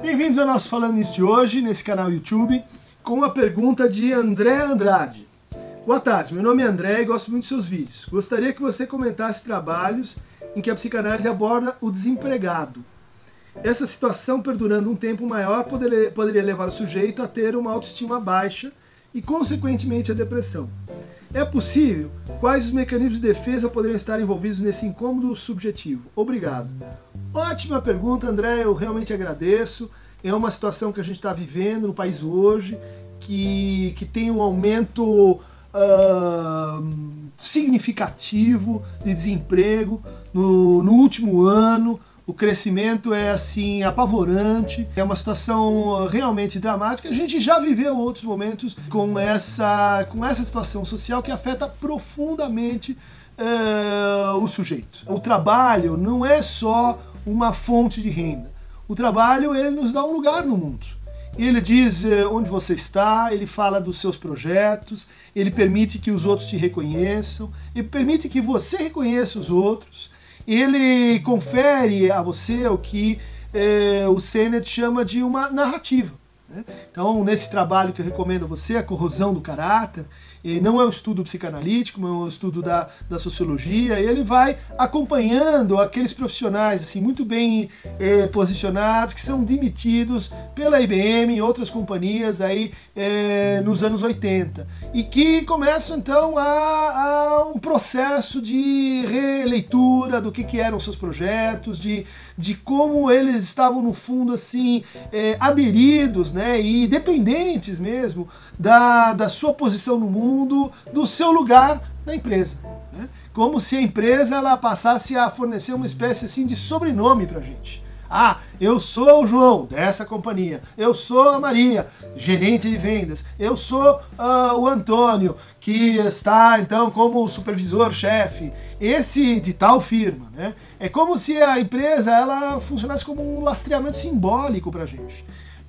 Bem-vindos ao nosso Falando Nisso de hoje, nesse canal YouTube, com a pergunta de André Andrade. Boa tarde, meu nome é André e gosto muito dos seus vídeos. Gostaria que você comentasse trabalhos em que a psicanálise aborda o desempregado. Essa situação, perdurando um tempo maior, poderia, poderia levar o sujeito a ter uma autoestima baixa e, consequentemente, a depressão. É possível? Quais os mecanismos de defesa poderiam estar envolvidos nesse incômodo subjetivo? Obrigado. Ótima pergunta, André, eu realmente agradeço. É uma situação que a gente está vivendo no país hoje, que, que tem um aumento uh, significativo de desemprego no, no último ano o crescimento é assim apavorante, é uma situação realmente dramática. A gente já viveu outros momentos com essa, com essa situação social que afeta profundamente uh, o sujeito. O trabalho não é só uma fonte de renda. O trabalho ele nos dá um lugar no mundo. Ele diz uh, onde você está, ele fala dos seus projetos, ele permite que os outros te reconheçam, ele permite que você reconheça os outros ele confere a você o que é, o Sennett chama de uma narrativa. Né? Então, nesse trabalho que eu recomendo a você, A Corrosão do Caráter, não é um estudo psicanalítico, mas é um estudo da, da sociologia, ele vai acompanhando aqueles profissionais assim muito bem é, posicionados, que são demitidos pela IBM e outras companhias aí é, nos anos 80, e que começam então a, a, um processo de releitura do que, que eram seus projetos, de, de como eles estavam no fundo assim é, aderidos né, e dependentes mesmo da, da sua posição no mundo, do seu lugar na empresa. Né? Como se a empresa ela passasse a fornecer uma espécie assim de sobrenome para a gente. Ah, eu sou o João dessa companhia, eu sou a Maria, gerente de vendas, eu sou uh, o Antônio, que está então como supervisor-chefe, esse de tal firma. Né? É como se a empresa ela funcionasse como um lastreamento simbólico para a gente.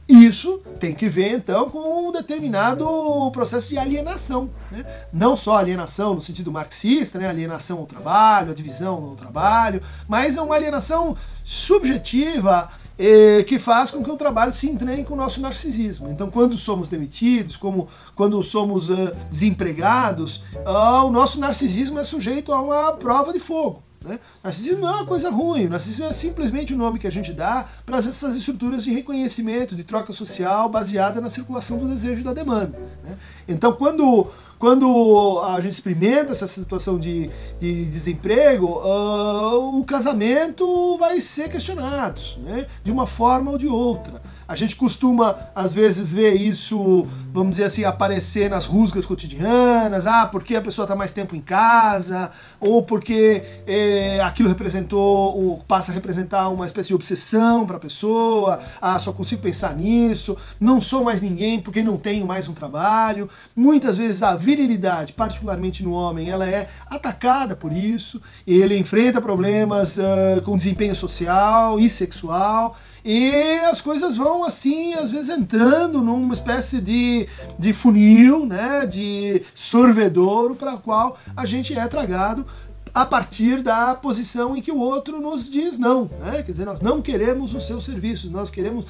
Isso tem que ver então com um determinado processo de alienação. Né? Não só alienação no sentido marxista, né? alienação ao trabalho, a divisão ao trabalho, mas é uma alienação subjetiva eh, que faz com que o trabalho se entranhe com o nosso narcisismo. Então, quando somos demitidos, como quando somos uh, desempregados, uh, o nosso narcisismo é sujeito a uma prova de fogo. Né? Narcisismo não é uma coisa ruim, narcisismo é simplesmente o nome que a gente dá para essas estruturas de reconhecimento, de troca social baseada na circulação do desejo e da demanda. Né? Então, quando, quando a gente experimenta essa situação de, de desemprego, uh, o casamento vai ser questionado, né? de uma forma ou de outra. A gente costuma, às vezes, ver isso, vamos dizer assim, aparecer nas rusgas cotidianas, ah, porque a pessoa está mais tempo em casa, ou porque é, aquilo representou, ou passa a representar uma espécie de obsessão para a pessoa, ah, só consigo pensar nisso, não sou mais ninguém porque não tenho mais um trabalho. Muitas vezes a virilidade, particularmente no homem, ela é atacada por isso, ele enfrenta problemas uh, com desempenho social e sexual, e as coisas vão assim, às vezes entrando numa espécie de, de funil, né, de sorvedouro para o qual a gente é tragado a partir da posição em que o outro nos diz não. Né? Quer dizer, nós não queremos os seus serviços, nós queremos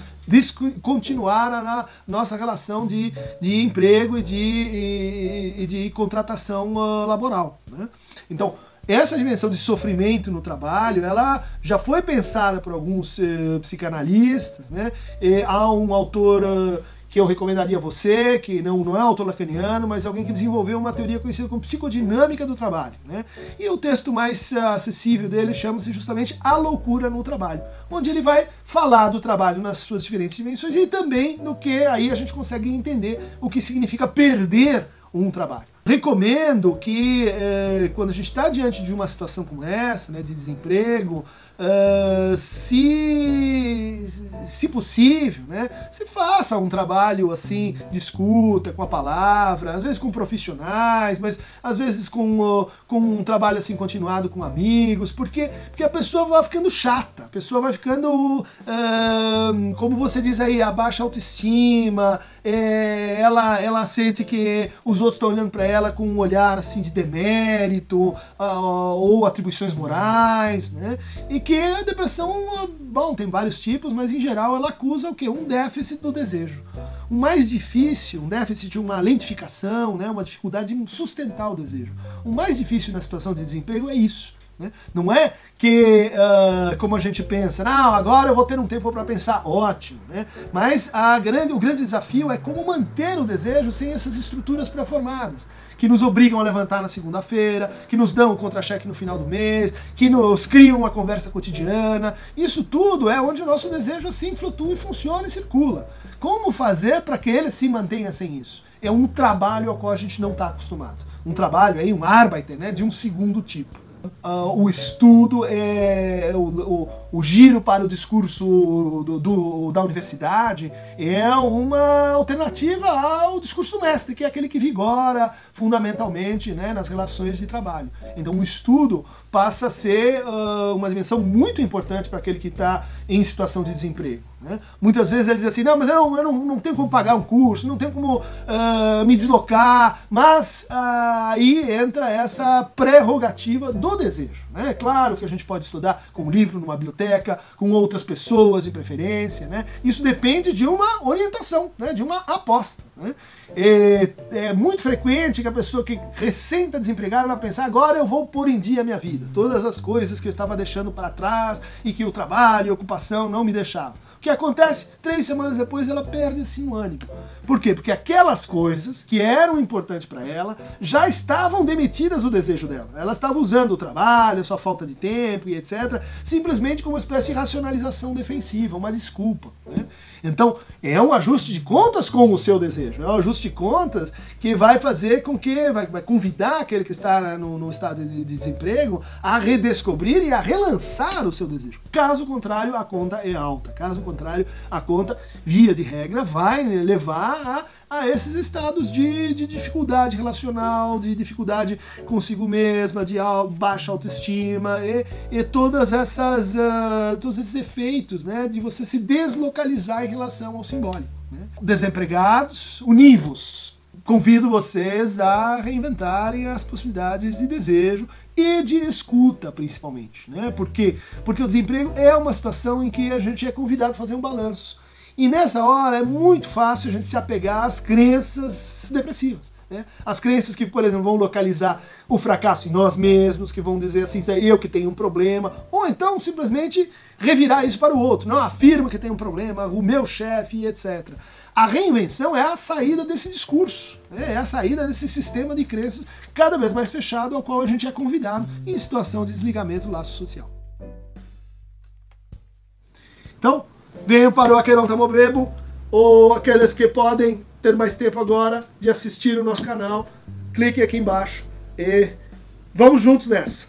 continuar a, nossa relação de, de emprego e de, e, e de contratação uh, laboral. Né? Então, essa dimensão de sofrimento no trabalho, ela já foi pensada por alguns eh, psicanalistas, né? E há um autor uh, que eu recomendaria a você, que não, não é autor lacaniano, mas alguém que desenvolveu uma teoria conhecida como psicodinâmica do trabalho. Né? E o texto mais uh, acessível dele chama-se justamente A Loucura no Trabalho, onde ele vai falar do trabalho nas suas diferentes dimensões e também no que aí a gente consegue entender o que significa perder um trabalho. Recomendo que é, quando a gente está diante de uma situação como essa, né, de desemprego, Uh, se, se possível, né, se faça um trabalho assim de escuta com a palavra, às vezes com profissionais, mas às vezes com, uh, com um trabalho assim continuado com amigos, porque, porque a pessoa vai ficando chata, a pessoa vai ficando, uh, como você diz aí, a baixa autoestima, é, ela, ela sente que os outros estão olhando para ela com um olhar assim de demérito uh, ou atribuições morais, né? E que a depressão, bom, tem vários tipos, mas em geral ela acusa o quê? Um déficit do desejo. O mais difícil, um déficit de uma lentificação, né? uma dificuldade em sustentar o desejo. O mais difícil na situação de desemprego é isso. Né? Não é que, uh, como a gente pensa, não, agora eu vou ter um tempo para pensar, ótimo. Né? Mas grande, o grande desafio é como manter o desejo sem essas estruturas pré-formadas que nos obrigam a levantar na segunda-feira, que nos dão o contra-cheque no final do mês, que nos criam uma conversa cotidiana. Isso tudo é onde o nosso desejo assim flutua e funciona e circula. Como fazer para que ele se mantenha sem isso? É um trabalho ao qual a gente não está acostumado. Um trabalho aí, um arbeiter, né, de um segundo tipo uh, o estudo, é, o, o, o, giro para o discurso do, do, da universidade é uma alternativa ao discurso mestre, que é aquele que vigora fundamentalmente né, nas relações de trabalho. Então o estudo passa a ser uh, uma dimensão muito importante para aquele que está em situação de desemprego. Né? Muitas vezes ele diz assim, não, mas eu não, eu não, não tenho como pagar um curso, não tenho como uh, me deslocar, mas uh, aí entra essa prerrogativa do desejo. Né? É claro que a gente pode estudar com um livro numa biblioteca, com outras pessoas de preferência, né? isso depende de uma orientação, né? de uma aposta. Né? É, é, muito frequente que a pessoa que recém está desempregada vai pensar agora eu vou pôr em dia a minha vida, todas as coisas que eu estava deixando para trás e que o trabalho e a ocupação não me deixavam. Que acontece? Três semanas depois ela perde assim o ânimo. Por quê? Porque aquelas coisas que eram importantes para ela já estavam demitidas do desejo dela. Ela estava usando o trabalho, a sua falta de tempo e etc. simplesmente como uma espécie de racionalização defensiva, uma desculpa. Né? Então, é um ajuste de contas com o seu desejo. É um ajuste de contas que vai fazer com que, vai, vai convidar aquele que está no, no estado de desemprego a redescobrir e a relançar o seu desejo. Caso contrário, a conta é alta. Caso contrário, a conta, via de regra, vai levar a a esses estados de, de dificuldade relacional, de dificuldade consigo mesma, de baixa autoestima e, e todas essas, uh, todos esses efeitos né, de você se deslocalizar em relação ao simbólico. Né? Desempregados, univos. Convido vocês a reinventarem as possibilidades de desejo e de escuta, principalmente. Né? Por quê? Porque o desemprego é uma situação em que a gente é convidado a fazer um balanço e nessa hora é muito fácil a gente se apegar às crenças depressivas. Né? As crenças que, por exemplo, vão localizar o fracasso em nós mesmos, que vão dizer assim, é eu que tenho um problema, ou então simplesmente revirar isso para o outro. Não afirma que tem um problema, o meu chefe, etc. A reinvenção é a saída desse discurso, né? é a saída desse sistema de crenças cada vez mais fechado ao qual a gente é convidado em situação de desligamento do laço social. Então, venham para o Aqueirão Tamobebo, ou aqueles que podem ter mais tempo agora de assistir o nosso canal, cliquem aqui embaixo e vamos juntos nessa.